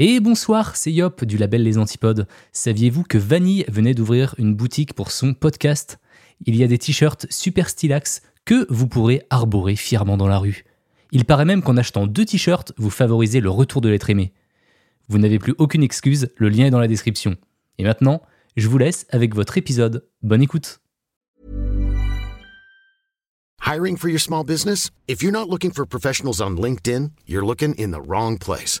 Et bonsoir, c'est Yop du label Les Antipodes. Saviez-vous que Vanille venait d'ouvrir une boutique pour son podcast? Il y a des t-shirts super stylax que vous pourrez arborer fièrement dans la rue. Il paraît même qu'en achetant deux t-shirts, vous favorisez le retour de l'être aimé. Vous n'avez plus aucune excuse, le lien est dans la description. Et maintenant, je vous laisse avec votre épisode. Bonne écoute. Hiring for your small business? If you're not looking for professionals on LinkedIn, you're looking in the wrong place.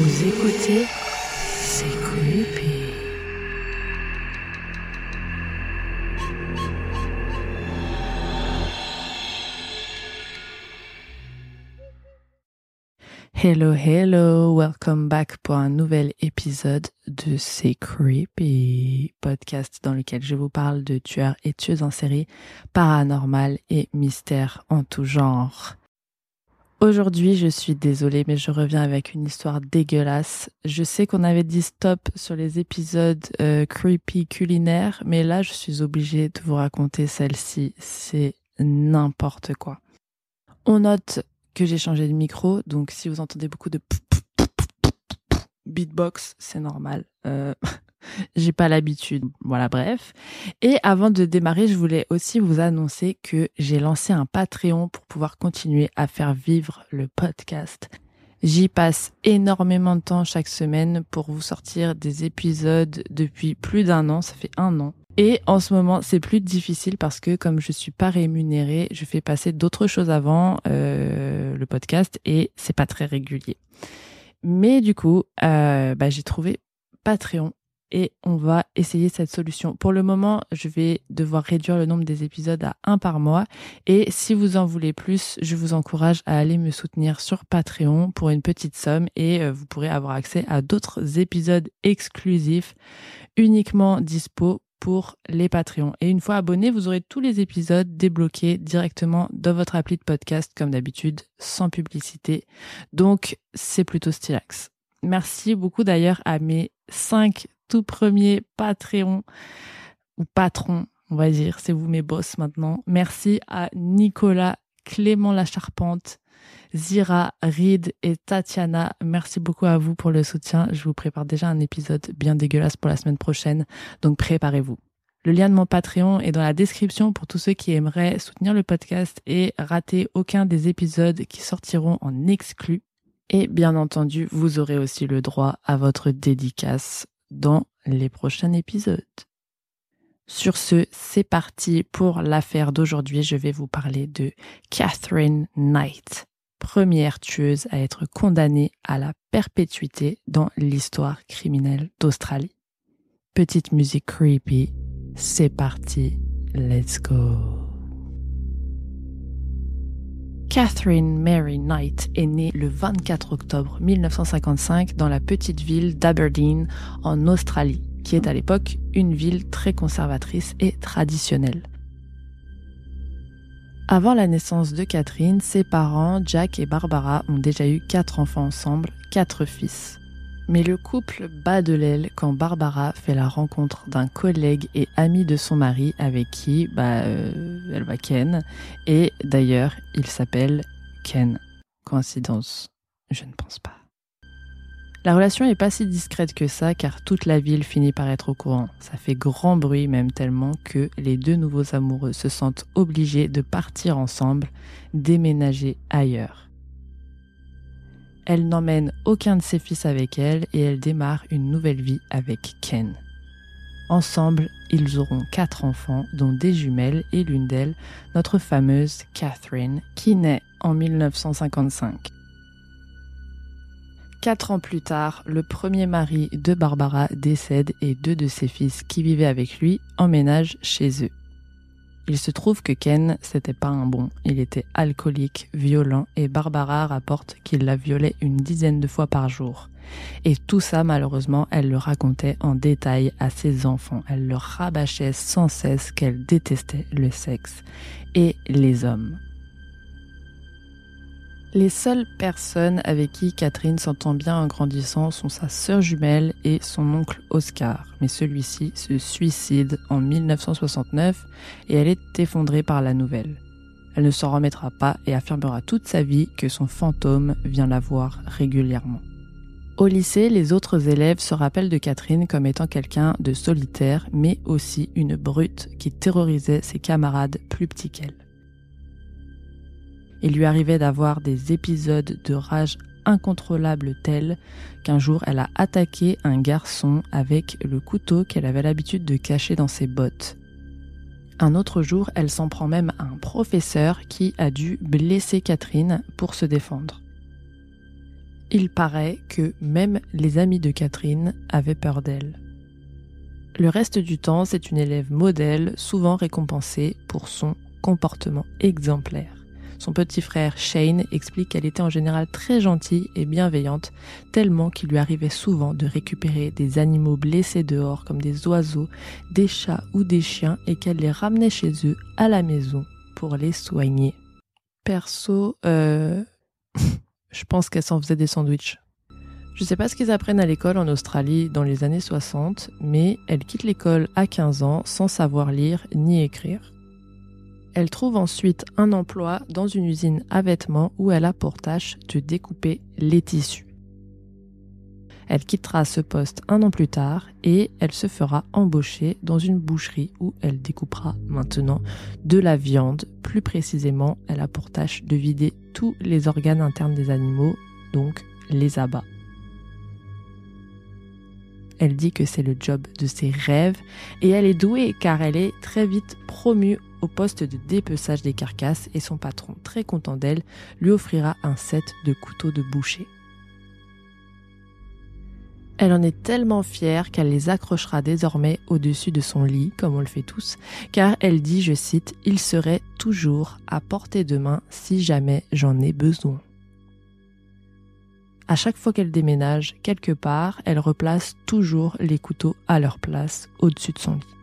Vous écoutez C'est creepy. Hello, hello, welcome back pour un nouvel épisode de C'est Creepy, podcast dans lequel je vous parle de tueurs et tueuses en série, paranormal et mystères en tout genre. Aujourd'hui, je suis désolée, mais je reviens avec une histoire dégueulasse. Je sais qu'on avait dit stop sur les épisodes euh, creepy culinaires, mais là, je suis obligée de vous raconter celle-ci. C'est n'importe quoi. On note que j'ai changé de micro, donc si vous entendez beaucoup de beatbox, c'est normal. Euh, j'ai pas l'habitude. Voilà, bref. Et avant de démarrer, je voulais aussi vous annoncer que j'ai lancé un Patreon pour pouvoir continuer à faire vivre le podcast. J'y passe énormément de temps chaque semaine pour vous sortir des épisodes depuis plus d'un an, ça fait un an. Et en ce moment, c'est plus difficile parce que comme je suis pas rémunérée, je fais passer d'autres choses avant euh, le podcast et c'est pas très régulier. Mais du coup, euh, bah, j'ai trouvé Patreon et on va essayer cette solution. Pour le moment, je vais devoir réduire le nombre des épisodes à un par mois. Et si vous en voulez plus, je vous encourage à aller me soutenir sur Patreon pour une petite somme et euh, vous pourrez avoir accès à d'autres épisodes exclusifs uniquement dispo pour les Patreons. Et une fois abonné, vous aurez tous les épisodes débloqués directement dans votre appli de podcast, comme d'habitude, sans publicité. Donc, c'est plutôt stylax. Merci beaucoup d'ailleurs à mes cinq tout premiers Patreons, ou patrons, on va dire, c'est vous mes boss maintenant. Merci à Nicolas, Clément Lacharpente, Zira, Reed et Tatiana. Merci beaucoup à vous pour le soutien. Je vous prépare déjà un épisode bien dégueulasse pour la semaine prochaine, donc préparez-vous. Le lien de mon Patreon est dans la description pour tous ceux qui aimeraient soutenir le podcast et rater aucun des épisodes qui sortiront en exclu. Et bien entendu, vous aurez aussi le droit à votre dédicace dans les prochains épisodes. Sur ce, c'est parti pour l'affaire d'aujourd'hui. Je vais vous parler de Catherine Knight, première tueuse à être condamnée à la perpétuité dans l'histoire criminelle d'Australie. Petite musique creepy, c'est parti, let's go. Catherine Mary Knight est née le 24 octobre 1955 dans la petite ville d'Aberdeen en Australie, qui est à l'époque une ville très conservatrice et traditionnelle. Avant la naissance de Catherine, ses parents, Jack et Barbara, ont déjà eu quatre enfants ensemble, quatre fils. Mais le couple bat de l'aile quand Barbara fait la rencontre d'un collègue et ami de son mari avec qui bah, euh, elle va Ken. Et d'ailleurs, il s'appelle Ken. Coïncidence Je ne pense pas. La relation est pas si discrète que ça car toute la ville finit par être au courant. Ça fait grand bruit même tellement que les deux nouveaux amoureux se sentent obligés de partir ensemble, déménager ailleurs. Elle n'emmène aucun de ses fils avec elle et elle démarre une nouvelle vie avec Ken. Ensemble, ils auront quatre enfants, dont des jumelles et l'une d'elles, notre fameuse Catherine, qui naît en 1955. Quatre ans plus tard, le premier mari de Barbara décède et deux de ses fils qui vivaient avec lui emménagent chez eux. Il se trouve que Ken, c'était pas un bon. Il était alcoolique, violent et Barbara rapporte qu'il la violait une dizaine de fois par jour. Et tout ça, malheureusement, elle le racontait en détail à ses enfants. Elle leur rabâchait sans cesse qu'elle détestait le sexe et les hommes. Les seules personnes avec qui Catherine s'entend bien en grandissant sont sa sœur jumelle et son oncle Oscar. Mais celui-ci se suicide en 1969 et elle est effondrée par la nouvelle. Elle ne s'en remettra pas et affirmera toute sa vie que son fantôme vient la voir régulièrement. Au lycée, les autres élèves se rappellent de Catherine comme étant quelqu'un de solitaire, mais aussi une brute qui terrorisait ses camarades plus petits qu'elle. Il lui arrivait d'avoir des épisodes de rage incontrôlables tels qu'un jour elle a attaqué un garçon avec le couteau qu'elle avait l'habitude de cacher dans ses bottes. Un autre jour, elle s'en prend même à un professeur qui a dû blesser Catherine pour se défendre. Il paraît que même les amis de Catherine avaient peur d'elle. Le reste du temps, c'est une élève modèle, souvent récompensée pour son comportement exemplaire. Son petit frère Shane explique qu'elle était en général très gentille et bienveillante, tellement qu'il lui arrivait souvent de récupérer des animaux blessés dehors comme des oiseaux, des chats ou des chiens et qu'elle les ramenait chez eux à la maison pour les soigner. Perso, euh... je pense qu'elle s'en faisait des sandwichs. Je sais pas ce qu'ils apprennent à l'école en Australie dans les années 60, mais elle quitte l'école à 15 ans sans savoir lire ni écrire. Elle trouve ensuite un emploi dans une usine à vêtements où elle a pour tâche de découper les tissus. Elle quittera ce poste un an plus tard et elle se fera embaucher dans une boucherie où elle découpera maintenant de la viande. Plus précisément, elle a pour tâche de vider tous les organes internes des animaux, donc les abats. Elle dit que c'est le job de ses rêves et elle est douée car elle est très vite promue au poste de dépeçage des carcasses et son patron, très content d'elle, lui offrira un set de couteaux de boucher. Elle en est tellement fière qu'elle les accrochera désormais au-dessus de son lit, comme on le fait tous, car elle dit, je cite, Il serait toujours à portée de main si jamais j'en ai besoin. À chaque fois qu'elle déménage quelque part, elle replace toujours les couteaux à leur place au-dessus de son lit.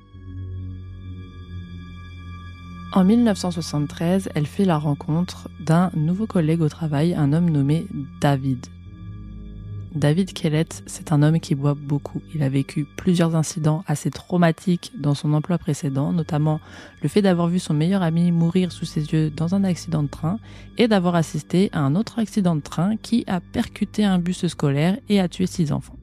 En 1973, elle fait la rencontre d'un nouveau collègue au travail, un homme nommé David. David Kellett, c'est un homme qui boit beaucoup. Il a vécu plusieurs incidents assez traumatiques dans son emploi précédent, notamment le fait d'avoir vu son meilleur ami mourir sous ses yeux dans un accident de train et d'avoir assisté à un autre accident de train qui a percuté un bus scolaire et a tué six enfants.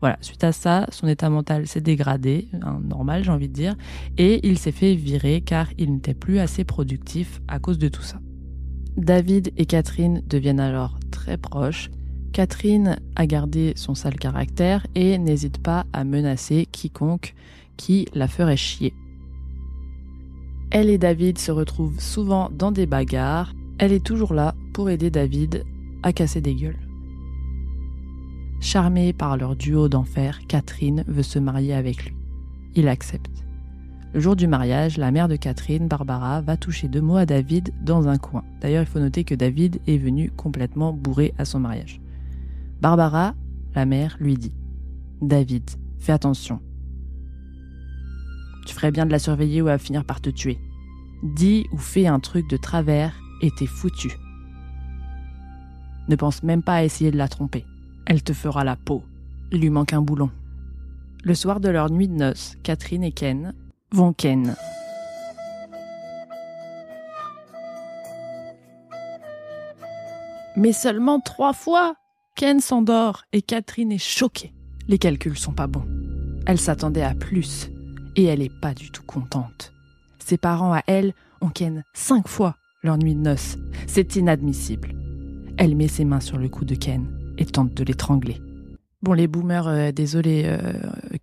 Voilà, suite à ça, son état mental s'est dégradé, hein, normal j'ai envie de dire, et il s'est fait virer car il n'était plus assez productif à cause de tout ça. David et Catherine deviennent alors très proches Catherine a gardé son sale caractère et n'hésite pas à menacer quiconque qui la ferait chier. Elle et David se retrouvent souvent dans des bagarres. Elle est toujours là pour aider David à casser des gueules. Charmée par leur duo d'enfer, Catherine veut se marier avec lui. Il accepte. Le jour du mariage, la mère de Catherine, Barbara, va toucher deux mots à David dans un coin. D'ailleurs, il faut noter que David est venu complètement bourré à son mariage. Barbara, la mère, lui dit David, fais attention. Tu ferais bien de la surveiller ou à finir par te tuer. Dis ou fais un truc de travers et t'es foutu. Ne pense même pas à essayer de la tromper. Elle te fera la peau. Il lui manque un boulon. Le soir de leur nuit de noces, Catherine et Ken vont Ken. Mais seulement trois fois Ken s'endort et Catherine est choquée. Les calculs sont pas bons. Elle s'attendait à plus et elle est pas du tout contente. Ses parents à elle ont Ken cinq fois leur nuit de noces. C'est inadmissible. Elle met ses mains sur le cou de Ken et tente de l'étrangler. Bon, les boomers, euh, désolé, euh,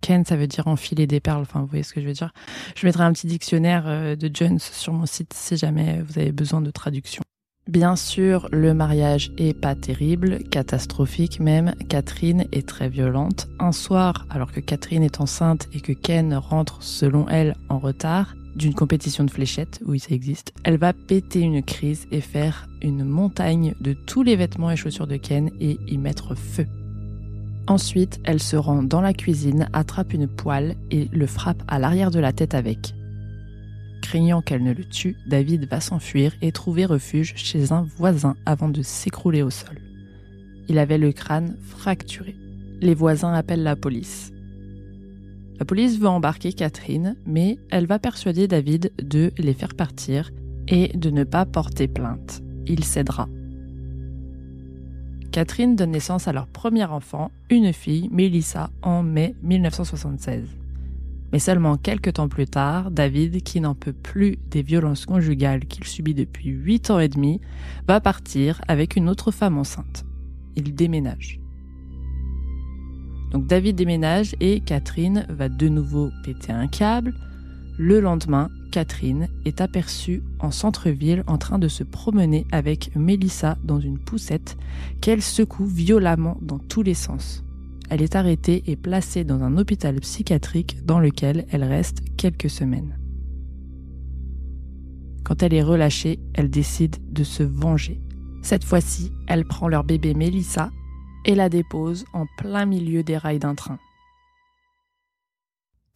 Ken, ça veut dire enfiler des perles. Enfin, vous voyez ce que je veux dire. Je mettrai un petit dictionnaire euh, de Jones sur mon site si jamais vous avez besoin de traduction. Bien sûr, le mariage est pas terrible, catastrophique même. Catherine est très violente. Un soir, alors que Catherine est enceinte et que Ken rentre, selon elle, en retard, d'une compétition de fléchettes, oui ça existe, elle va péter une crise et faire une montagne de tous les vêtements et chaussures de Ken et y mettre feu. Ensuite, elle se rend dans la cuisine, attrape une poêle et le frappe à l'arrière de la tête avec. Craignant qu'elle ne le tue, David va s'enfuir et trouver refuge chez un voisin avant de s'écrouler au sol. Il avait le crâne fracturé. Les voisins appellent la police. La police veut embarquer Catherine, mais elle va persuader David de les faire partir et de ne pas porter plainte. Il cédera. Catherine donne naissance à leur premier enfant, une fille, Melissa, en mai 1976. Mais seulement quelques temps plus tard, David, qui n'en peut plus des violences conjugales qu'il subit depuis 8 ans et demi, va partir avec une autre femme enceinte. Il déménage. Donc David déménage et Catherine va de nouveau péter un câble. Le lendemain, Catherine est aperçue en centre-ville en train de se promener avec Melissa dans une poussette qu'elle secoue violemment dans tous les sens. Elle est arrêtée et placée dans un hôpital psychiatrique dans lequel elle reste quelques semaines. Quand elle est relâchée, elle décide de se venger. Cette fois-ci, elle prend leur bébé Melissa et la dépose en plein milieu des rails d'un train.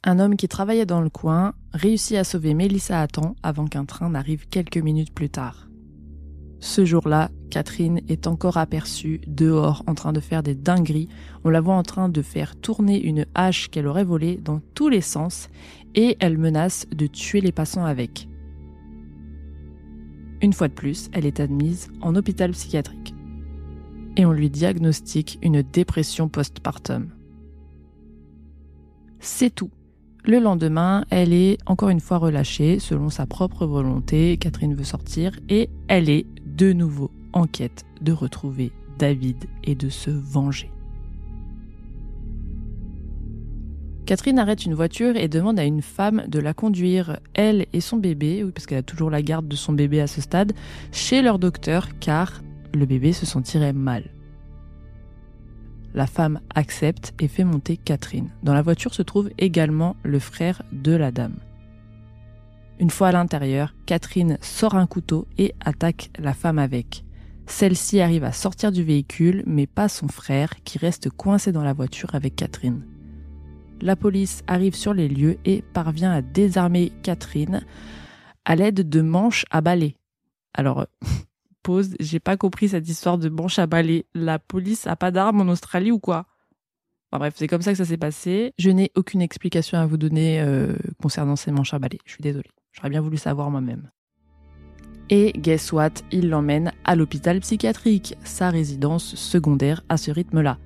Un homme qui travaillait dans le coin réussit à sauver Mélissa à temps avant qu'un train n'arrive quelques minutes plus tard. Ce jour-là, Catherine est encore aperçue dehors en train de faire des dingueries. On la voit en train de faire tourner une hache qu'elle aurait volée dans tous les sens et elle menace de tuer les passants avec. Une fois de plus, elle est admise en hôpital psychiatrique et on lui diagnostique une dépression postpartum. C'est tout. Le lendemain, elle est encore une fois relâchée selon sa propre volonté. Catherine veut sortir et elle est de nouveau en quête de retrouver David et de se venger. Catherine arrête une voiture et demande à une femme de la conduire, elle et son bébé, parce qu'elle a toujours la garde de son bébé à ce stade, chez leur docteur car le bébé se sentirait mal. La femme accepte et fait monter Catherine. Dans la voiture se trouve également le frère de la dame. Une fois à l'intérieur, Catherine sort un couteau et attaque la femme avec. Celle-ci arrive à sortir du véhicule, mais pas son frère, qui reste coincé dans la voiture avec Catherine. La police arrive sur les lieux et parvient à désarmer Catherine à l'aide de manches à balai. Alors, j'ai pas compris cette histoire de manches à balai. La police a pas d'armes en Australie ou quoi? Bref, c'est comme ça que ça s'est passé. Je n'ai aucune explication à vous donner euh, concernant ces manches à balai. Je suis désolée. J'aurais bien voulu savoir moi-même. Et guess what? Il l'emmène à l'hôpital psychiatrique, sa résidence secondaire à ce rythme-là.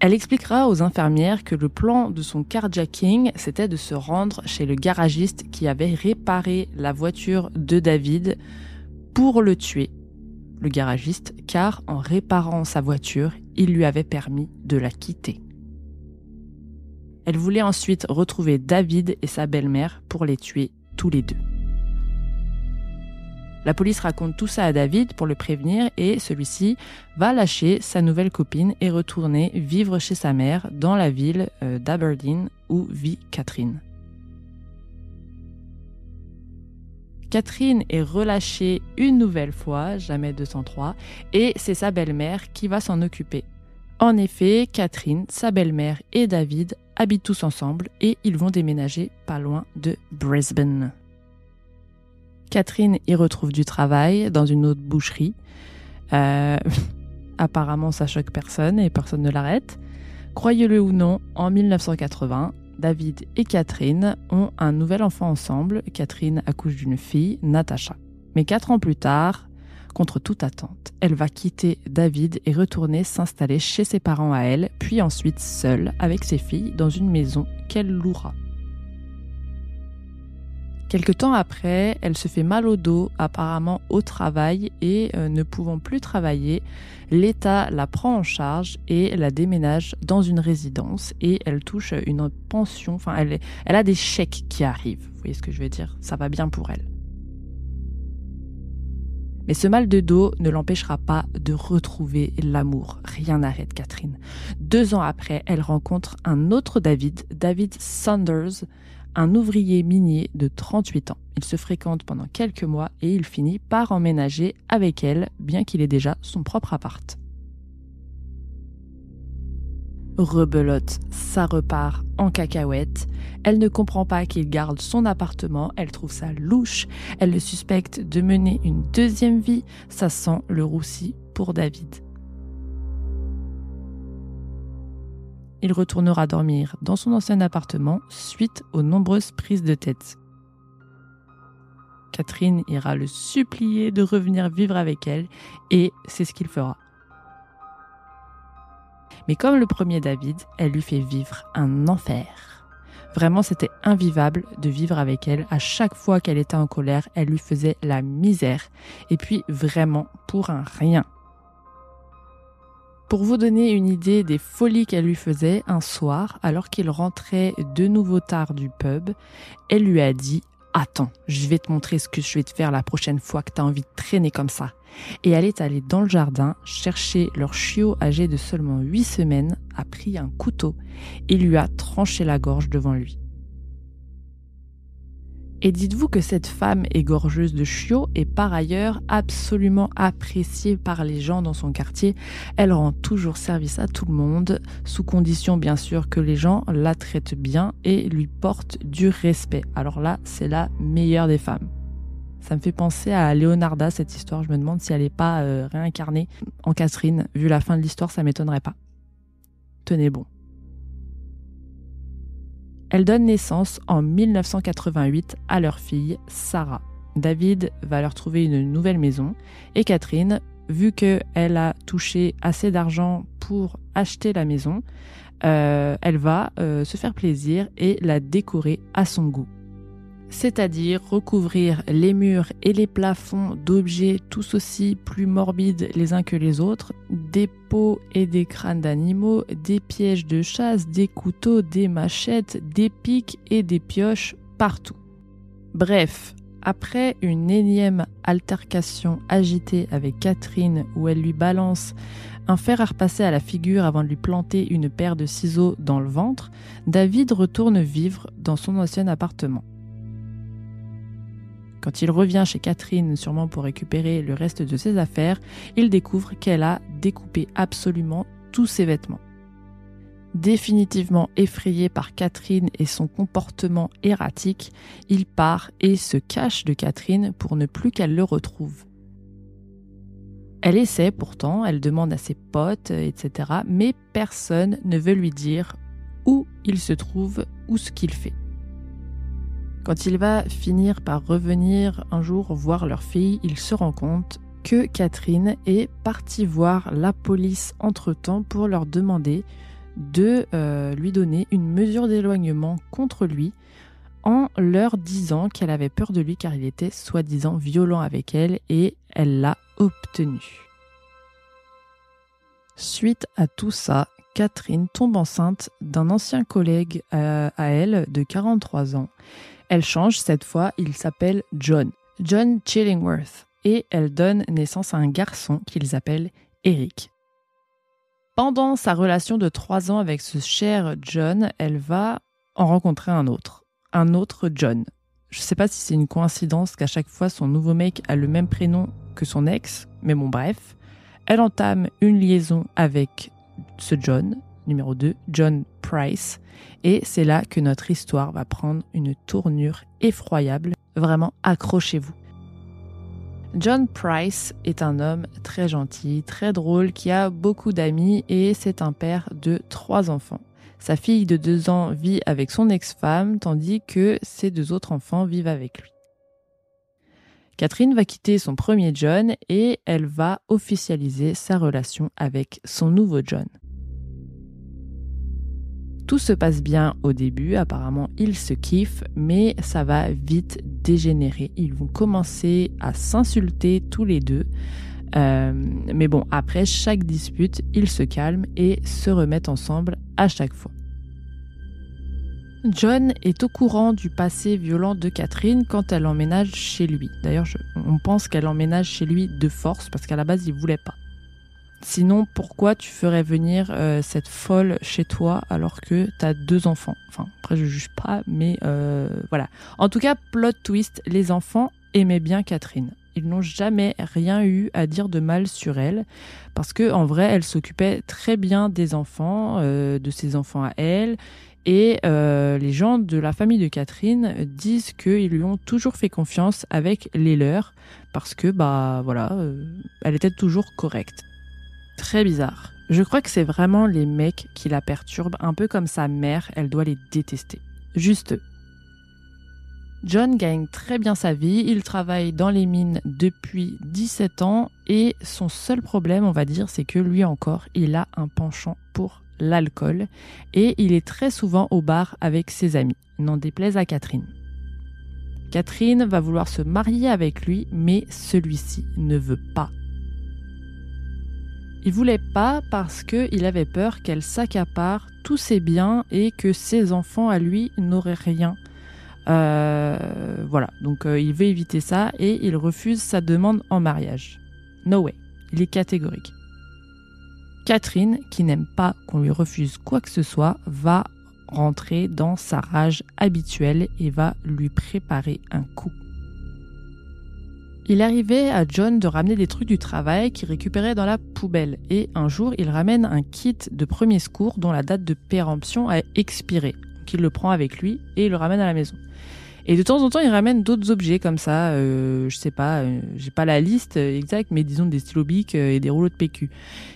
Elle expliquera aux infirmières que le plan de son carjacking, c'était de se rendre chez le garagiste qui avait réparé la voiture de David pour le tuer, le garagiste, car en réparant sa voiture, il lui avait permis de la quitter. Elle voulait ensuite retrouver David et sa belle-mère pour les tuer tous les deux. La police raconte tout ça à David pour le prévenir et celui-ci va lâcher sa nouvelle copine et retourner vivre chez sa mère dans la ville euh, d'Aberdeen où vit Catherine. Catherine est relâchée une nouvelle fois, jamais 203, et c'est sa belle-mère qui va s'en occuper. En effet, Catherine, sa belle-mère et David habitent tous ensemble et ils vont déménager pas loin de Brisbane. Catherine y retrouve du travail dans une autre boucherie. Euh, apparemment, ça choque personne et personne ne l'arrête. Croyez-le ou non, en 1980, David et Catherine ont un nouvel enfant ensemble. Catherine accouche d'une fille, Natacha. Mais quatre ans plus tard, contre toute attente, elle va quitter David et retourner s'installer chez ses parents à elle, puis ensuite seule avec ses filles dans une maison qu'elle louera. Quelque temps après, elle se fait mal au dos, apparemment au travail, et euh, ne pouvant plus travailler, l'État la prend en charge et la déménage dans une résidence et elle touche une pension, enfin elle, elle a des chèques qui arrivent, vous voyez ce que je veux dire, ça va bien pour elle. Mais ce mal de dos ne l'empêchera pas de retrouver l'amour. Rien n'arrête Catherine. Deux ans après, elle rencontre un autre David, David Saunders, un ouvrier minier de 38 ans. Il se fréquente pendant quelques mois et il finit par emménager avec elle, bien qu'il ait déjà son propre appart. Rebelote, ça repart en cacahuète. Elle ne comprend pas qu'il garde son appartement, elle trouve ça louche, elle le suspecte de mener une deuxième vie, ça sent le roussi pour David. Il retournera dormir dans son ancien appartement suite aux nombreuses prises de tête. Catherine ira le supplier de revenir vivre avec elle et c'est ce qu'il fera. Mais comme le premier David, elle lui fait vivre un enfer. Vraiment, c'était invivable de vivre avec elle. À chaque fois qu'elle était en colère, elle lui faisait la misère. Et puis, vraiment, pour un rien. Pour vous donner une idée des folies qu'elle lui faisait, un soir, alors qu'il rentrait de nouveau tard du pub, elle lui a dit Attends, je vais te montrer ce que je vais te faire la prochaine fois que tu as envie de traîner comme ça. Et elle est allée dans le jardin chercher leur chiot âgé de seulement 8 semaines, a pris un couteau et lui a tranché la gorge devant lui. Et dites-vous que cette femme égorgeuse de chiots est par ailleurs absolument appréciée par les gens dans son quartier. Elle rend toujours service à tout le monde, sous condition bien sûr que les gens la traitent bien et lui portent du respect. Alors là, c'est la meilleure des femmes. Ça me fait penser à Leonarda, cette histoire. Je me demande si elle n'est pas euh, réincarnée en Catherine. Vu la fin de l'histoire, ça m'étonnerait pas. Tenez bon. Elle donne naissance en 1988 à leur fille, Sarah. David va leur trouver une nouvelle maison et Catherine, vu qu'elle a touché assez d'argent pour acheter la maison, euh, elle va euh, se faire plaisir et la décorer à son goût c'est-à-dire recouvrir les murs et les plafonds d'objets tous aussi plus morbides les uns que les autres, des peaux et des crânes d'animaux, des pièges de chasse, des couteaux, des machettes, des pics et des pioches partout. Bref, après une énième altercation agitée avec Catherine où elle lui balance un fer à repasser à la figure avant de lui planter une paire de ciseaux dans le ventre, David retourne vivre dans son ancien appartement. Quand il revient chez Catherine, sûrement pour récupérer le reste de ses affaires, il découvre qu'elle a découpé absolument tous ses vêtements. Définitivement effrayé par Catherine et son comportement erratique, il part et se cache de Catherine pour ne plus qu'elle le retrouve. Elle essaie pourtant, elle demande à ses potes, etc., mais personne ne veut lui dire où il se trouve ou ce qu'il fait. Quand il va finir par revenir un jour voir leur fille, il se rend compte que Catherine est partie voir la police entre-temps pour leur demander de euh, lui donner une mesure d'éloignement contre lui en leur disant qu'elle avait peur de lui car il était soi-disant violent avec elle et elle l'a obtenu. Suite à tout ça, Catherine tombe enceinte d'un ancien collègue euh, à elle de 43 ans elle change cette fois, il s'appelle John. John Chillingworth. Et elle donne naissance à un garçon qu'ils appellent Eric. Pendant sa relation de trois ans avec ce cher John, elle va en rencontrer un autre. Un autre John. Je sais pas si c'est une coïncidence qu'à chaque fois son nouveau mec a le même prénom que son ex, mais bon bref. Elle entame une liaison avec ce John, numéro 2, John Price. Et c'est là que notre histoire va prendre une tournure effroyable. Vraiment, accrochez-vous. John Price est un homme très gentil, très drôle, qui a beaucoup d'amis et c'est un père de trois enfants. Sa fille de deux ans vit avec son ex-femme, tandis que ses deux autres enfants vivent avec lui. Catherine va quitter son premier John et elle va officialiser sa relation avec son nouveau John. Tout se passe bien au début, apparemment ils se kiffent, mais ça va vite dégénérer. Ils vont commencer à s'insulter tous les deux. Euh, mais bon, après chaque dispute, ils se calment et se remettent ensemble à chaque fois. John est au courant du passé violent de Catherine quand elle emménage chez lui. D'ailleurs, on pense qu'elle emménage chez lui de force parce qu'à la base, il voulait pas. Sinon, pourquoi tu ferais venir euh, cette folle chez toi alors que t'as deux enfants? Enfin, après, je juge pas, mais euh, voilà. En tout cas, plot twist, les enfants aimaient bien Catherine. Ils n'ont jamais rien eu à dire de mal sur elle, parce que en vrai, elle s'occupait très bien des enfants, euh, de ses enfants à elle, et les gens de la famille de Catherine disent qu'ils lui ont toujours fait confiance avec les leurs, parce que bah voilà, elle était toujours correcte. Très bizarre. Je crois que c'est vraiment les mecs qui la perturbent, un peu comme sa mère, elle doit les détester. Juste. John gagne très bien sa vie, il travaille dans les mines depuis 17 ans. Et son seul problème, on va dire, c'est que lui encore, il a un penchant pour l'alcool. Et il est très souvent au bar avec ses amis, n'en déplaise à Catherine. Catherine va vouloir se marier avec lui, mais celui-ci ne veut pas il voulait pas parce qu'il avait peur qu'elle s'accapare tous ses biens et que ses enfants à lui n'auraient rien. Euh, voilà, donc euh, il veut éviter ça et il refuse sa demande en mariage. No way, il est catégorique. Catherine, qui n'aime pas qu'on lui refuse quoi que ce soit, va rentrer dans sa rage habituelle et va lui préparer un coup. Il arrivait à John de ramener des trucs du travail qu'il récupérait dans la poubelle et un jour il ramène un kit de premier secours dont la date de péremption a expiré. Donc il le prend avec lui et le ramène à la maison. Et de temps en temps, il ramène d'autres objets comme ça. Euh, je sais pas, euh, j'ai pas la liste exacte, mais disons des stylos bics euh, et des rouleaux de PQ.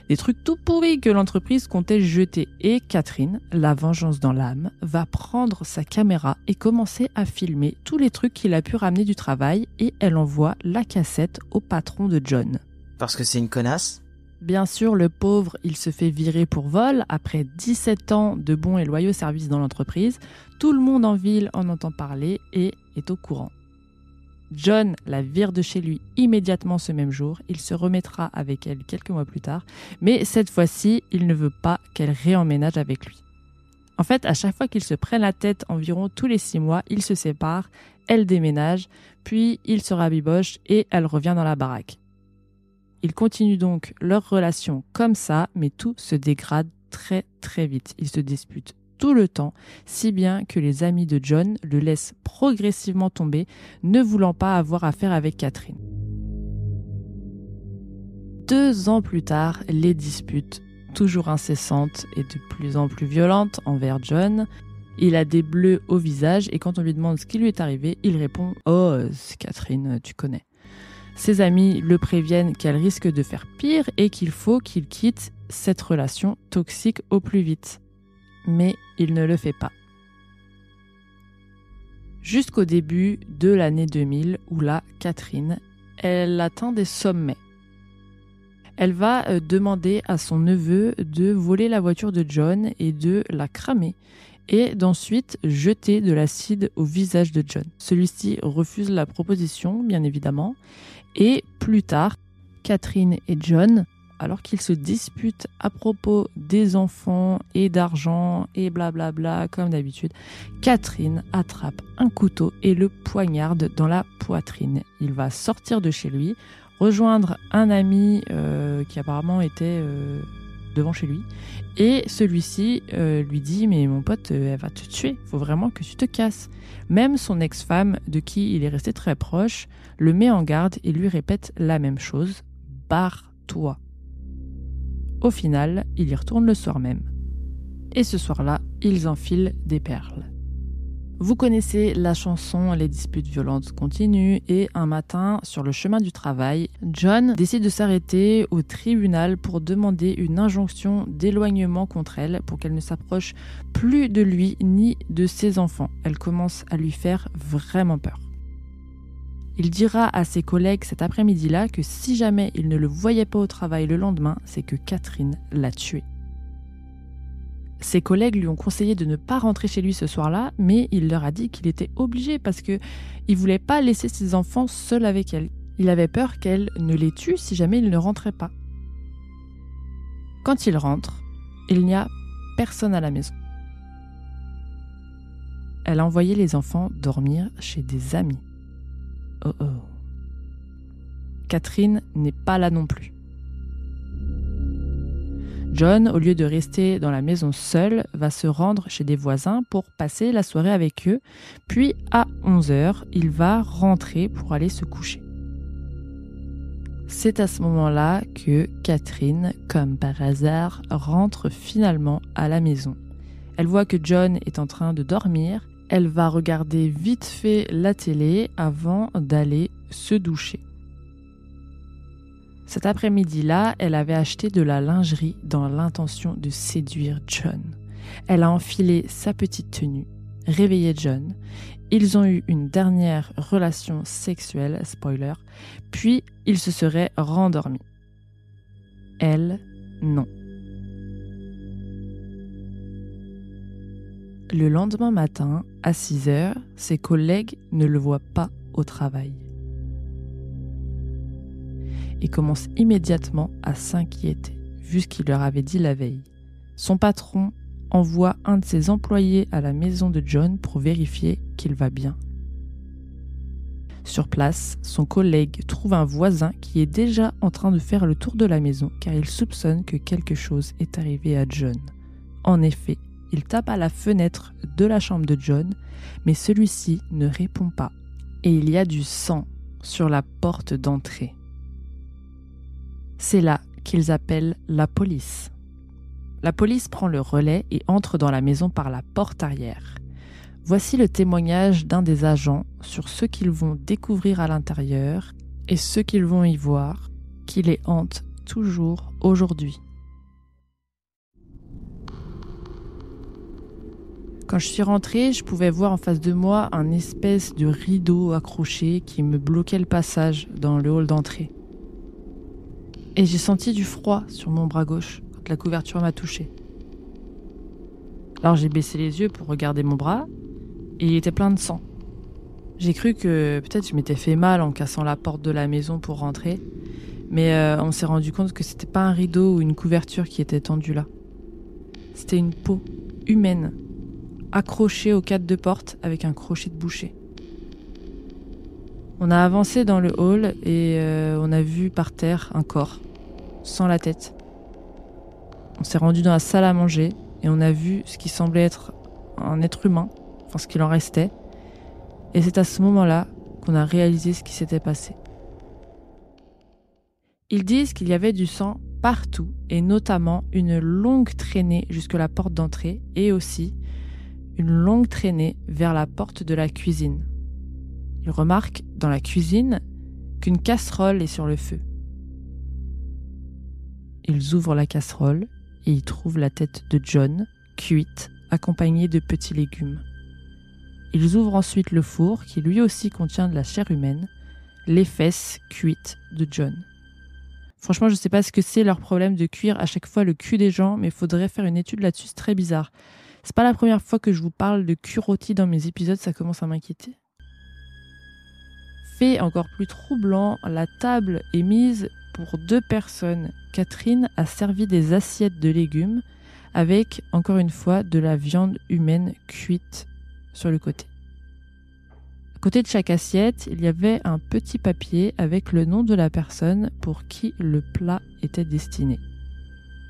Des trucs tout pourris que l'entreprise comptait jeter. Et Catherine, la vengeance dans l'âme, va prendre sa caméra et commencer à filmer tous les trucs qu'il a pu ramener du travail et elle envoie la cassette au patron de John. Parce que c'est une connasse Bien sûr, le pauvre, il se fait virer pour vol après 17 ans de bons et loyaux services dans l'entreprise. Tout le monde en ville en entend parler et est au courant. John la vire de chez lui immédiatement ce même jour. Il se remettra avec elle quelques mois plus tard, mais cette fois-ci, il ne veut pas qu'elle réemménage avec lui. En fait, à chaque fois qu'ils se prennent la tête environ tous les six mois, ils se séparent, elle déménage, puis il se rabiboche et elle revient dans la baraque. Ils continuent donc leur relation comme ça, mais tout se dégrade très très vite. Ils se disputent tout le temps, si bien que les amis de John le laissent progressivement tomber, ne voulant pas avoir affaire avec Catherine. Deux ans plus tard, les disputes, toujours incessantes et de plus en plus violentes envers John, il a des bleus au visage et quand on lui demande ce qui lui est arrivé, il répond ⁇ Oh, c'est Catherine, tu connais ⁇ ses amis le préviennent qu'elle risque de faire pire et qu'il faut qu'il quitte cette relation toxique au plus vite. Mais il ne le fait pas. Jusqu'au début de l'année 2000 où là, Catherine, elle atteint des sommets. Elle va euh, demander à son neveu de voler la voiture de John et de la cramer et d'ensuite jeter de l'acide au visage de John. Celui-ci refuse la proposition, bien évidemment, et plus tard, Catherine et John, alors qu'ils se disputent à propos des enfants et d'argent et blablabla bla bla, comme d'habitude, Catherine attrape un couteau et le poignarde dans la poitrine. Il va sortir de chez lui, rejoindre un ami euh, qui apparemment était euh, devant chez lui, et celui-ci euh, lui dit mais mon pote, elle va te tuer, faut vraiment que tu te casses. Même son ex-femme, de qui il est resté très proche, le met en garde et lui répète la même chose Barre-toi. Au final, il y retourne le soir même. Et ce soir-là, ils enfilent des perles. Vous connaissez la chanson Les disputes violentes continuent et un matin, sur le chemin du travail, John décide de s'arrêter au tribunal pour demander une injonction d'éloignement contre elle pour qu'elle ne s'approche plus de lui ni de ses enfants. Elle commence à lui faire vraiment peur. Il dira à ses collègues cet après-midi-là que si jamais il ne le voyait pas au travail le lendemain, c'est que Catherine l'a tué. Ses collègues lui ont conseillé de ne pas rentrer chez lui ce soir-là, mais il leur a dit qu'il était obligé parce que il voulait pas laisser ses enfants seuls avec elle. Il avait peur qu'elle ne les tue si jamais il ne rentrait pas. Quand il rentre, il n'y a personne à la maison. Elle a envoyé les enfants dormir chez des amis. Oh oh. Catherine n'est pas là non plus. John, au lieu de rester dans la maison seul, va se rendre chez des voisins pour passer la soirée avec eux, puis à 11h, il va rentrer pour aller se coucher. C'est à ce moment-là que Catherine, comme par hasard, rentre finalement à la maison. Elle voit que John est en train de dormir. Elle va regarder vite fait la télé avant d'aller se doucher. Cet après-midi-là, elle avait acheté de la lingerie dans l'intention de séduire John. Elle a enfilé sa petite tenue, réveillé John. Ils ont eu une dernière relation sexuelle, spoiler, puis ils se seraient rendormis. Elle, non. Le lendemain matin, à 6 heures, ses collègues ne le voient pas au travail et commence immédiatement à s'inquiéter, vu ce qu'il leur avait dit la veille. Son patron envoie un de ses employés à la maison de John pour vérifier qu'il va bien. Sur place, son collègue trouve un voisin qui est déjà en train de faire le tour de la maison car il soupçonne que quelque chose est arrivé à John. En effet, il tape à la fenêtre de la chambre de John, mais celui-ci ne répond pas. Et il y a du sang sur la porte d'entrée. C'est là qu'ils appellent la police. La police prend le relais et entre dans la maison par la porte arrière. Voici le témoignage d'un des agents sur ce qu'ils vont découvrir à l'intérieur et ce qu'ils vont y voir, qui les hante toujours aujourd'hui. Quand je suis rentrée, je pouvais voir en face de moi un espèce de rideau accroché qui me bloquait le passage dans le hall d'entrée. Et j'ai senti du froid sur mon bras gauche quand la couverture m'a touché. Alors j'ai baissé les yeux pour regarder mon bras et il était plein de sang. J'ai cru que peut-être je m'étais fait mal en cassant la porte de la maison pour rentrer, mais euh, on s'est rendu compte que c'était pas un rideau ou une couverture qui était tendue là. C'était une peau humaine accrochée au cadre de porte avec un crochet de boucher. On a avancé dans le hall et euh, on a vu par terre un corps, sans la tête. On s'est rendu dans la salle à manger et on a vu ce qui semblait être un être humain, enfin ce qu'il en restait. Et c'est à ce moment-là qu'on a réalisé ce qui s'était passé. Ils disent qu'il y avait du sang partout et notamment une longue traînée jusque la porte d'entrée et aussi une longue traînée vers la porte de la cuisine. Il remarque dans la cuisine qu'une casserole est sur le feu. Ils ouvrent la casserole et y trouvent la tête de John, cuite, accompagnée de petits légumes. Ils ouvrent ensuite le four qui lui aussi contient de la chair humaine, les fesses cuites de John. Franchement, je ne sais pas ce que c'est leur problème de cuire à chaque fois le cul des gens, mais il faudrait faire une étude là-dessus, c'est très bizarre. C'est pas la première fois que je vous parle de cul rôti dans mes épisodes, ça commence à m'inquiéter encore plus troublant, la table est mise pour deux personnes. Catherine a servi des assiettes de légumes avec, encore une fois, de la viande humaine cuite sur le côté. À côté de chaque assiette, il y avait un petit papier avec le nom de la personne pour qui le plat était destiné.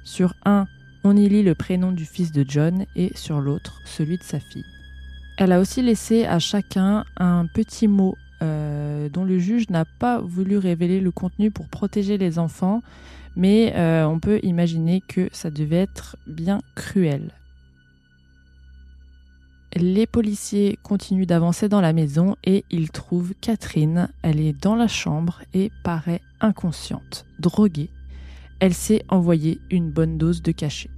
Sur un, on y lit le prénom du fils de John et sur l'autre, celui de sa fille. Elle a aussi laissé à chacun un petit mot dont le juge n'a pas voulu révéler le contenu pour protéger les enfants, mais euh, on peut imaginer que ça devait être bien cruel. Les policiers continuent d'avancer dans la maison et ils trouvent Catherine. Elle est dans la chambre et paraît inconsciente, droguée. Elle s'est envoyée une bonne dose de cachet.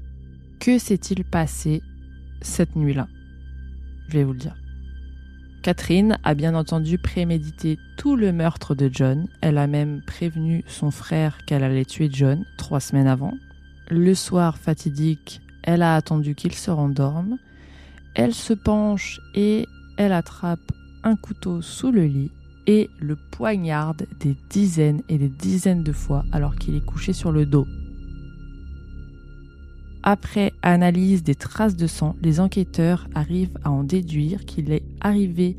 Que s'est-il passé cette nuit-là? Je vais vous le dire. Catherine a bien entendu prémédité tout le meurtre de John. Elle a même prévenu son frère qu'elle allait tuer John trois semaines avant. Le soir fatidique, elle a attendu qu'il se rendorme. Elle se penche et elle attrape un couteau sous le lit et le poignarde des dizaines et des dizaines de fois alors qu'il est couché sur le dos. Après analyse des traces de sang, les enquêteurs arrivent à en déduire qu'il est arrivé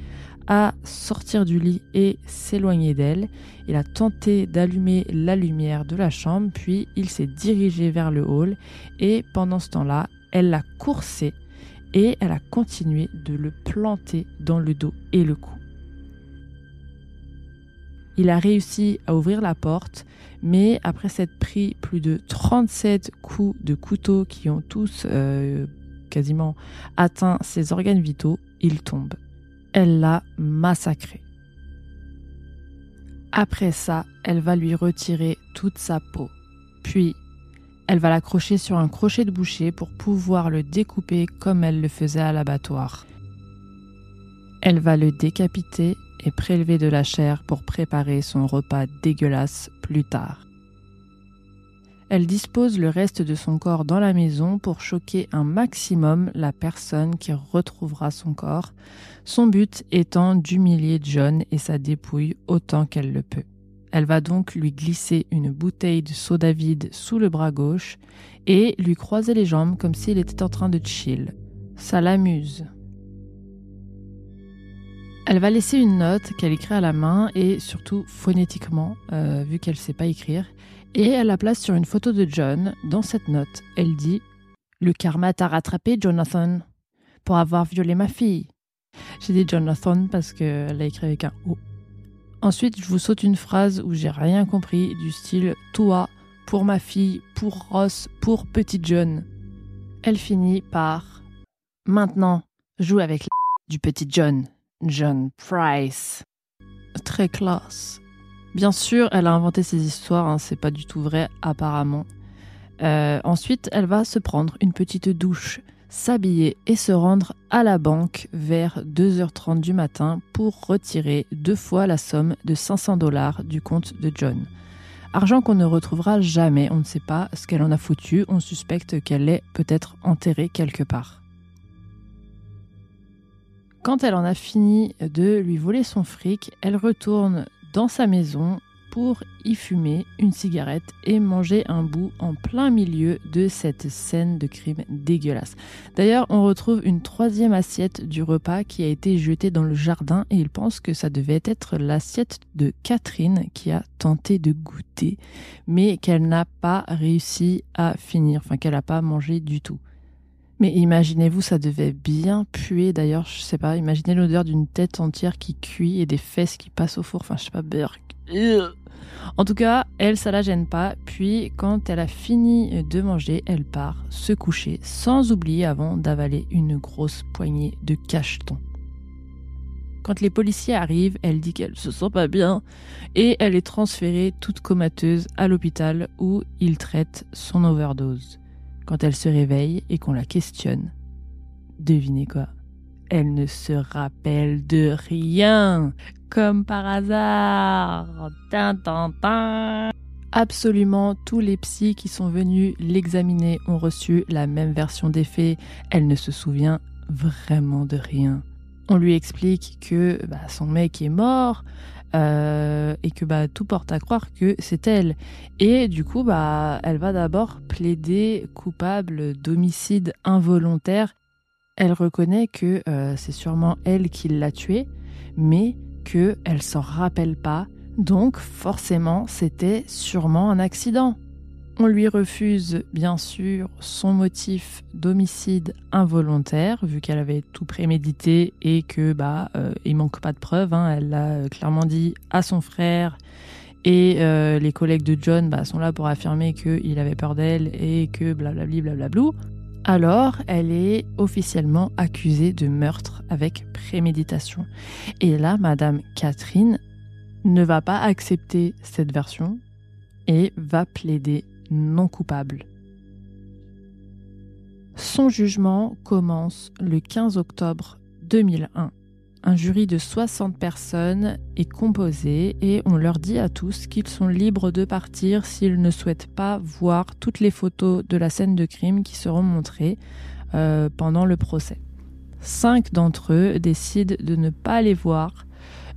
à sortir du lit et s'éloigner d'elle. Il a tenté d'allumer la lumière de la chambre, puis il s'est dirigé vers le hall et pendant ce temps-là, elle l'a coursé et elle a continué de le planter dans le dos et le cou. Il a réussi à ouvrir la porte, mais après s'être pris plus de 37 coups de couteau qui ont tous euh, quasiment atteint ses organes vitaux, il tombe. Elle l'a massacré. Après ça, elle va lui retirer toute sa peau. Puis, elle va l'accrocher sur un crochet de boucher pour pouvoir le découper comme elle le faisait à l'abattoir. Elle va le décapiter et prélever de la chair pour préparer son repas dégueulasse plus tard. Elle dispose le reste de son corps dans la maison pour choquer un maximum la personne qui retrouvera son corps, son but étant d'humilier John et sa dépouille autant qu'elle le peut. Elle va donc lui glisser une bouteille de soda vide sous le bras gauche et lui croiser les jambes comme s'il était en train de chill. Ça l'amuse. Elle va laisser une note qu'elle écrit à la main et surtout phonétiquement, euh, vu qu'elle ne sait pas écrire, et elle la place sur une photo de John. Dans cette note, elle dit Le karma t'a rattrapé, Jonathan, pour avoir violé ma fille. J'ai dit Jonathan parce qu'elle l'a écrit avec un O. Ensuite, je vous saute une phrase où j'ai rien compris, du style Toi, pour ma fille, pour Ross, pour petit John. Elle finit par Maintenant, joue avec du petit John. John Price. Très classe. Bien sûr, elle a inventé ces histoires, hein, c'est pas du tout vrai apparemment. Euh, ensuite, elle va se prendre une petite douche, s'habiller et se rendre à la banque vers 2h30 du matin pour retirer deux fois la somme de 500 dollars du compte de John. Argent qu'on ne retrouvera jamais, on ne sait pas ce qu'elle en a foutu, on suspecte qu'elle est peut-être enterrée quelque part. Quand elle en a fini de lui voler son fric, elle retourne dans sa maison pour y fumer une cigarette et manger un bout en plein milieu de cette scène de crime dégueulasse. D'ailleurs, on retrouve une troisième assiette du repas qui a été jetée dans le jardin et il pense que ça devait être l'assiette de Catherine qui a tenté de goûter mais qu'elle n'a pas réussi à finir, enfin qu'elle n'a pas mangé du tout. Mais imaginez-vous, ça devait bien puer. D'ailleurs, je sais pas, imaginez l'odeur d'une tête entière qui cuit et des fesses qui passent au four. Enfin, je sais pas, beurre. En tout cas, elle, ça la gêne pas. Puis, quand elle a fini de manger, elle part se coucher, sans oublier avant d'avaler une grosse poignée de cacheton. Quand les policiers arrivent, elle dit qu'elle se sent pas bien et elle est transférée toute comateuse à l'hôpital où ils traitent son overdose. Quand elle se réveille et qu'on la questionne, devinez quoi? Elle ne se rappelle de rien, comme par hasard. Absolument tous les psys qui sont venus l'examiner ont reçu la même version des faits. Elle ne se souvient vraiment de rien. On lui explique que bah, son mec est mort, euh, et que bah, tout porte à croire que c'est elle. Et du coup, bah, elle va d'abord plaider coupable d'homicide involontaire. Elle reconnaît que euh, c'est sûrement elle qui l'a tué, mais qu'elle s'en rappelle pas. Donc forcément, c'était sûrement un accident. On lui refuse bien sûr son motif d'homicide involontaire, vu qu'elle avait tout prémédité et que bah euh, il manque pas de preuves. Hein. Elle l'a clairement dit à son frère et euh, les collègues de John bah, sont là pour affirmer qu'il avait peur d'elle et que blablabli blablablou. Alors, elle est officiellement accusée de meurtre avec préméditation. Et là, Madame Catherine ne va pas accepter cette version et va plaider non coupable. Son jugement commence le 15 octobre 2001. Un jury de 60 personnes est composé et on leur dit à tous qu'ils sont libres de partir s'ils ne souhaitent pas voir toutes les photos de la scène de crime qui seront montrées euh, pendant le procès. Cinq d'entre eux décident de ne pas les voir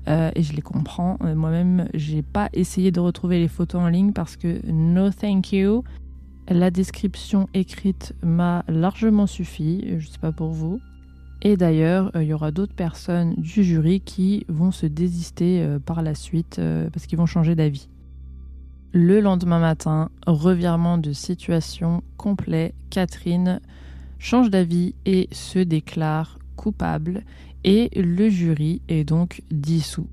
euh, et je les comprends. Euh, moi-même, j'ai pas essayé de retrouver les photos en ligne parce que no thank you. La description écrite m'a largement suffi. Je sais pas pour vous. Et d'ailleurs, euh, il y aura d'autres personnes du jury qui vont se désister euh, par la suite euh, parce qu'ils vont changer d'avis. Le lendemain matin, revirement de situation complet, Catherine change d'avis et se déclare coupable et le jury est donc dissous.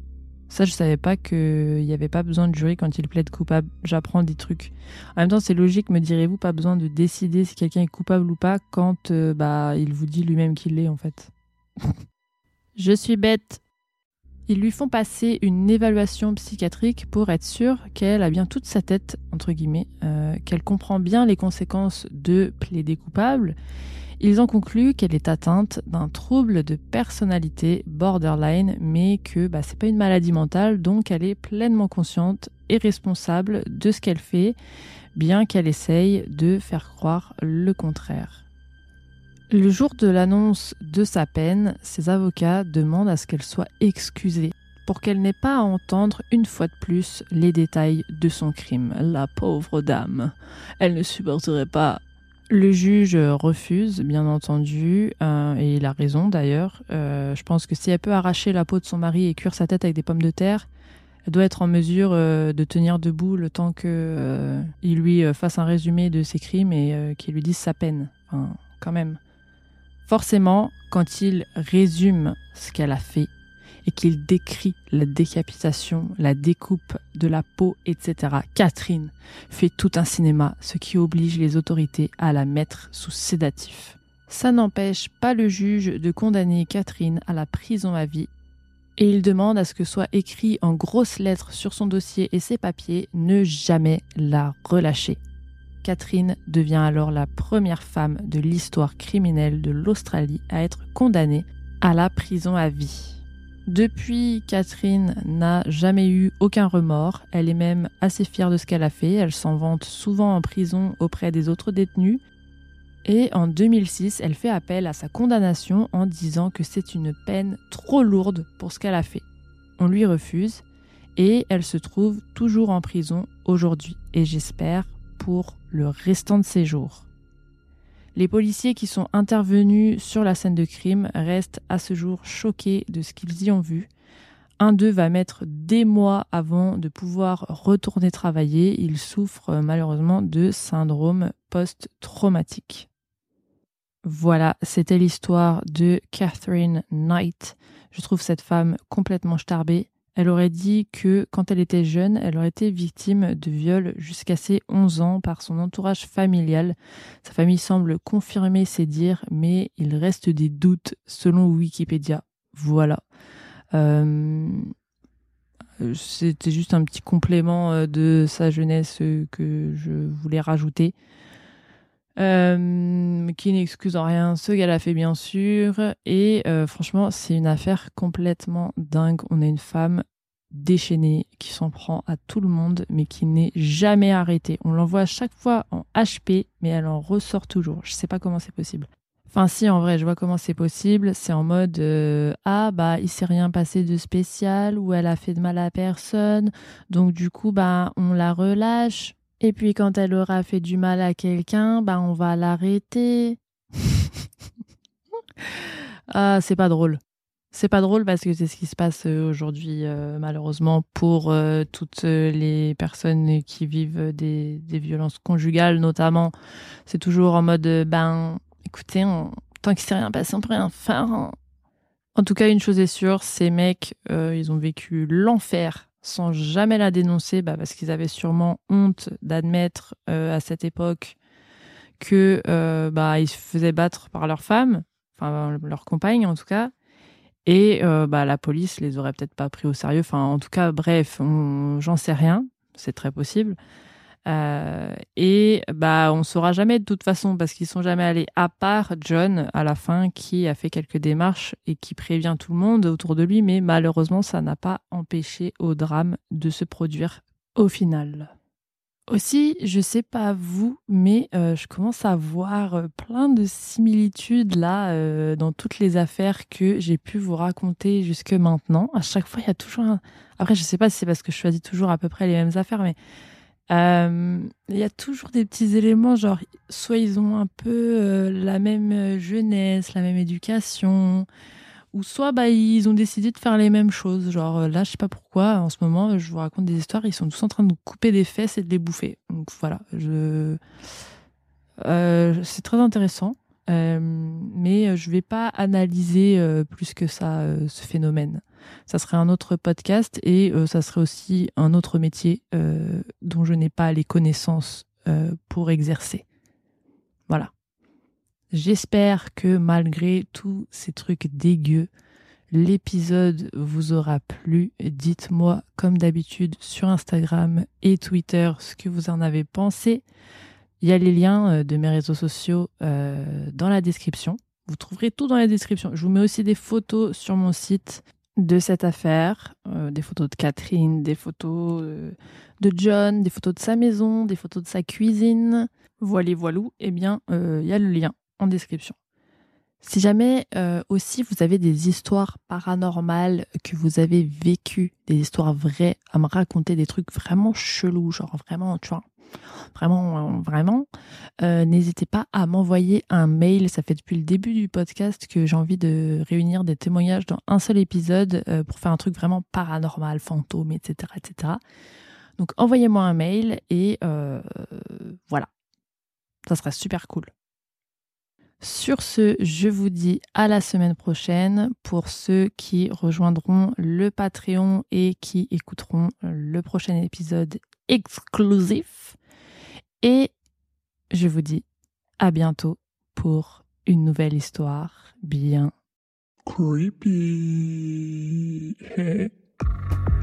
Ça, je savais pas qu'il n'y avait pas besoin de jury quand il plaide coupable. J'apprends des trucs. En même temps, c'est logique, me direz-vous, pas besoin de décider si quelqu'un est coupable ou pas quand euh, bah, il vous dit lui-même qu'il l'est, en fait. je suis bête. Ils lui font passer une évaluation psychiatrique pour être sûr qu'elle a bien toute sa tête, entre guillemets, euh, qu'elle comprend bien les conséquences de plaider coupable ils ont conclu qu'elle est atteinte d'un trouble de personnalité borderline, mais que bah, c'est pas une maladie mentale, donc elle est pleinement consciente et responsable de ce qu'elle fait, bien qu'elle essaye de faire croire le contraire. Le jour de l'annonce de sa peine, ses avocats demandent à ce qu'elle soit excusée pour qu'elle n'ait pas à entendre une fois de plus les détails de son crime. La pauvre dame. Elle ne supporterait pas le juge refuse, bien entendu, euh, et il a raison d'ailleurs. Euh, je pense que si elle peut arracher la peau de son mari et cuire sa tête avec des pommes de terre, elle doit être en mesure euh, de tenir debout le temps qu'il lui fasse un résumé de ses crimes et qu'il lui dise sa peine. Quand même. Forcément, quand il résume ce qu'elle a fait, et qu'il décrit la décapitation, la découpe de la peau, etc. Catherine fait tout un cinéma, ce qui oblige les autorités à la mettre sous sédatif. Ça n'empêche pas le juge de condamner Catherine à la prison à vie et il demande à ce que soit écrit en grosses lettres sur son dossier et ses papiers ne jamais la relâcher. Catherine devient alors la première femme de l'histoire criminelle de l'Australie à être condamnée à la prison à vie. Depuis, Catherine n'a jamais eu aucun remords. Elle est même assez fière de ce qu'elle a fait. Elle s'en vante souvent en prison auprès des autres détenus. Et en 2006, elle fait appel à sa condamnation en disant que c'est une peine trop lourde pour ce qu'elle a fait. On lui refuse et elle se trouve toujours en prison aujourd'hui et j'espère pour le restant de ses jours. Les policiers qui sont intervenus sur la scène de crime restent à ce jour choqués de ce qu'ils y ont vu. Un d'eux va mettre des mois avant de pouvoir retourner travailler. Il souffre euh, malheureusement de syndrome post-traumatique. Voilà, c'était l'histoire de Catherine Knight. Je trouve cette femme complètement starbée. Elle aurait dit que quand elle était jeune, elle aurait été victime de viol jusqu'à ses 11 ans par son entourage familial. Sa famille semble confirmer ses dires, mais il reste des doutes selon Wikipédia. Voilà. Euh, c'était juste un petit complément euh, de sa jeunesse que je voulais rajouter. Euh, qui n'excuse en rien ce qu'elle a fait bien sûr et euh, franchement c'est une affaire complètement dingue on a une femme déchaînée qui s'en prend à tout le monde mais qui n'est jamais arrêtée on l'envoie à chaque fois en HP mais elle en ressort toujours je sais pas comment c'est possible Enfin, si, en vrai, je vois comment c'est possible. C'est en mode euh, Ah, bah, il s'est rien passé de spécial ou elle a fait de mal à personne. Donc, du coup, bah, on la relâche. Et puis quand elle aura fait du mal à quelqu'un, bah on va l'arrêter. ah, c'est pas drôle. C'est pas drôle parce que c'est ce qui se passe euh, aujourd'hui, euh, malheureusement, pour euh, toutes les personnes qui vivent des, violences conjugales, notamment. C'est toujours en mode, ben, écoutez, tant qu'il s'est rien passé, on peut rien faire. Hein. En tout cas, une chose est sûre, ces mecs, ils ont vécu l'enfer sans jamais la dénoncer, bah, parce qu'ils avaient sûrement honte d'admettre euh, à cette époque que euh, bah, se faisaient battre par leur femme, enfin leur compagne en tout cas, et euh, bah, la police les aurait peut-être pas pris au sérieux. Enfin, en tout cas, bref, j'en sais rien, c'est très possible. Euh, et bah on saura jamais de toute façon parce qu'ils sont jamais allés à part John à la fin qui a fait quelques démarches et qui prévient tout le monde autour de lui mais malheureusement ça n'a pas empêché au drame de se produire au final. Aussi, je sais pas vous, mais euh, je commence à voir euh, plein de similitudes là dans toutes les affaires que j'ai pu vous raconter jusque maintenant. À chaque fois, il y a toujours un... Après, je sais pas si c'est parce que je choisis toujours à peu près les mêmes affaires, mais Euh, Il y a toujours des petits éléments, genre, soit ils ont un peu euh, la même jeunesse, la même éducation, ou soit bah, ils ont décidé de faire les mêmes choses. Genre euh, là, je sais pas pourquoi, en ce moment, je vous raconte des histoires, ils sont tous en train de couper des fesses et de les bouffer. Donc voilà. Euh, c'est très intéressant. Euh, mais je vais pas analyser euh, plus que ça euh, ce phénomène. Ça serait un autre podcast et euh, ça serait aussi un autre métier euh, dont je n'ai pas les connaissances euh, pour exercer. Voilà. J'espère que malgré tous ces trucs dégueux, l'épisode vous aura plu. Dites-moi comme d'habitude sur Instagram et Twitter ce que vous en avez pensé. Il y a les liens euh, de mes réseaux sociaux euh, dans la description. Vous trouverez tout dans la description. Je vous mets aussi des photos sur mon site de cette affaire, euh, des photos de Catherine, des photos de John, des photos de sa maison, des photos de sa cuisine. Voilé voilou, eh bien, il y a le lien en description. Si jamais aussi vous avez des histoires paranormales que vous avez vécues, des histoires vraies, à me raconter des trucs vraiment chelous, genre vraiment, tu vois, vraiment, vraiment, euh, n'hésitez pas à m'envoyer un mail. Ça fait depuis le début du podcast que j'ai envie de réunir des témoignages dans un seul épisode euh, pour faire un truc vraiment paranormal, fantôme, etc., etc. Donc envoyez-moi un mail et euh, voilà, ça serait super cool. Sur ce, je vous dis à la semaine prochaine pour ceux qui rejoindront le Patreon et qui écouteront le prochain épisode exclusif. Et je vous dis à bientôt pour une nouvelle histoire bien Creepy.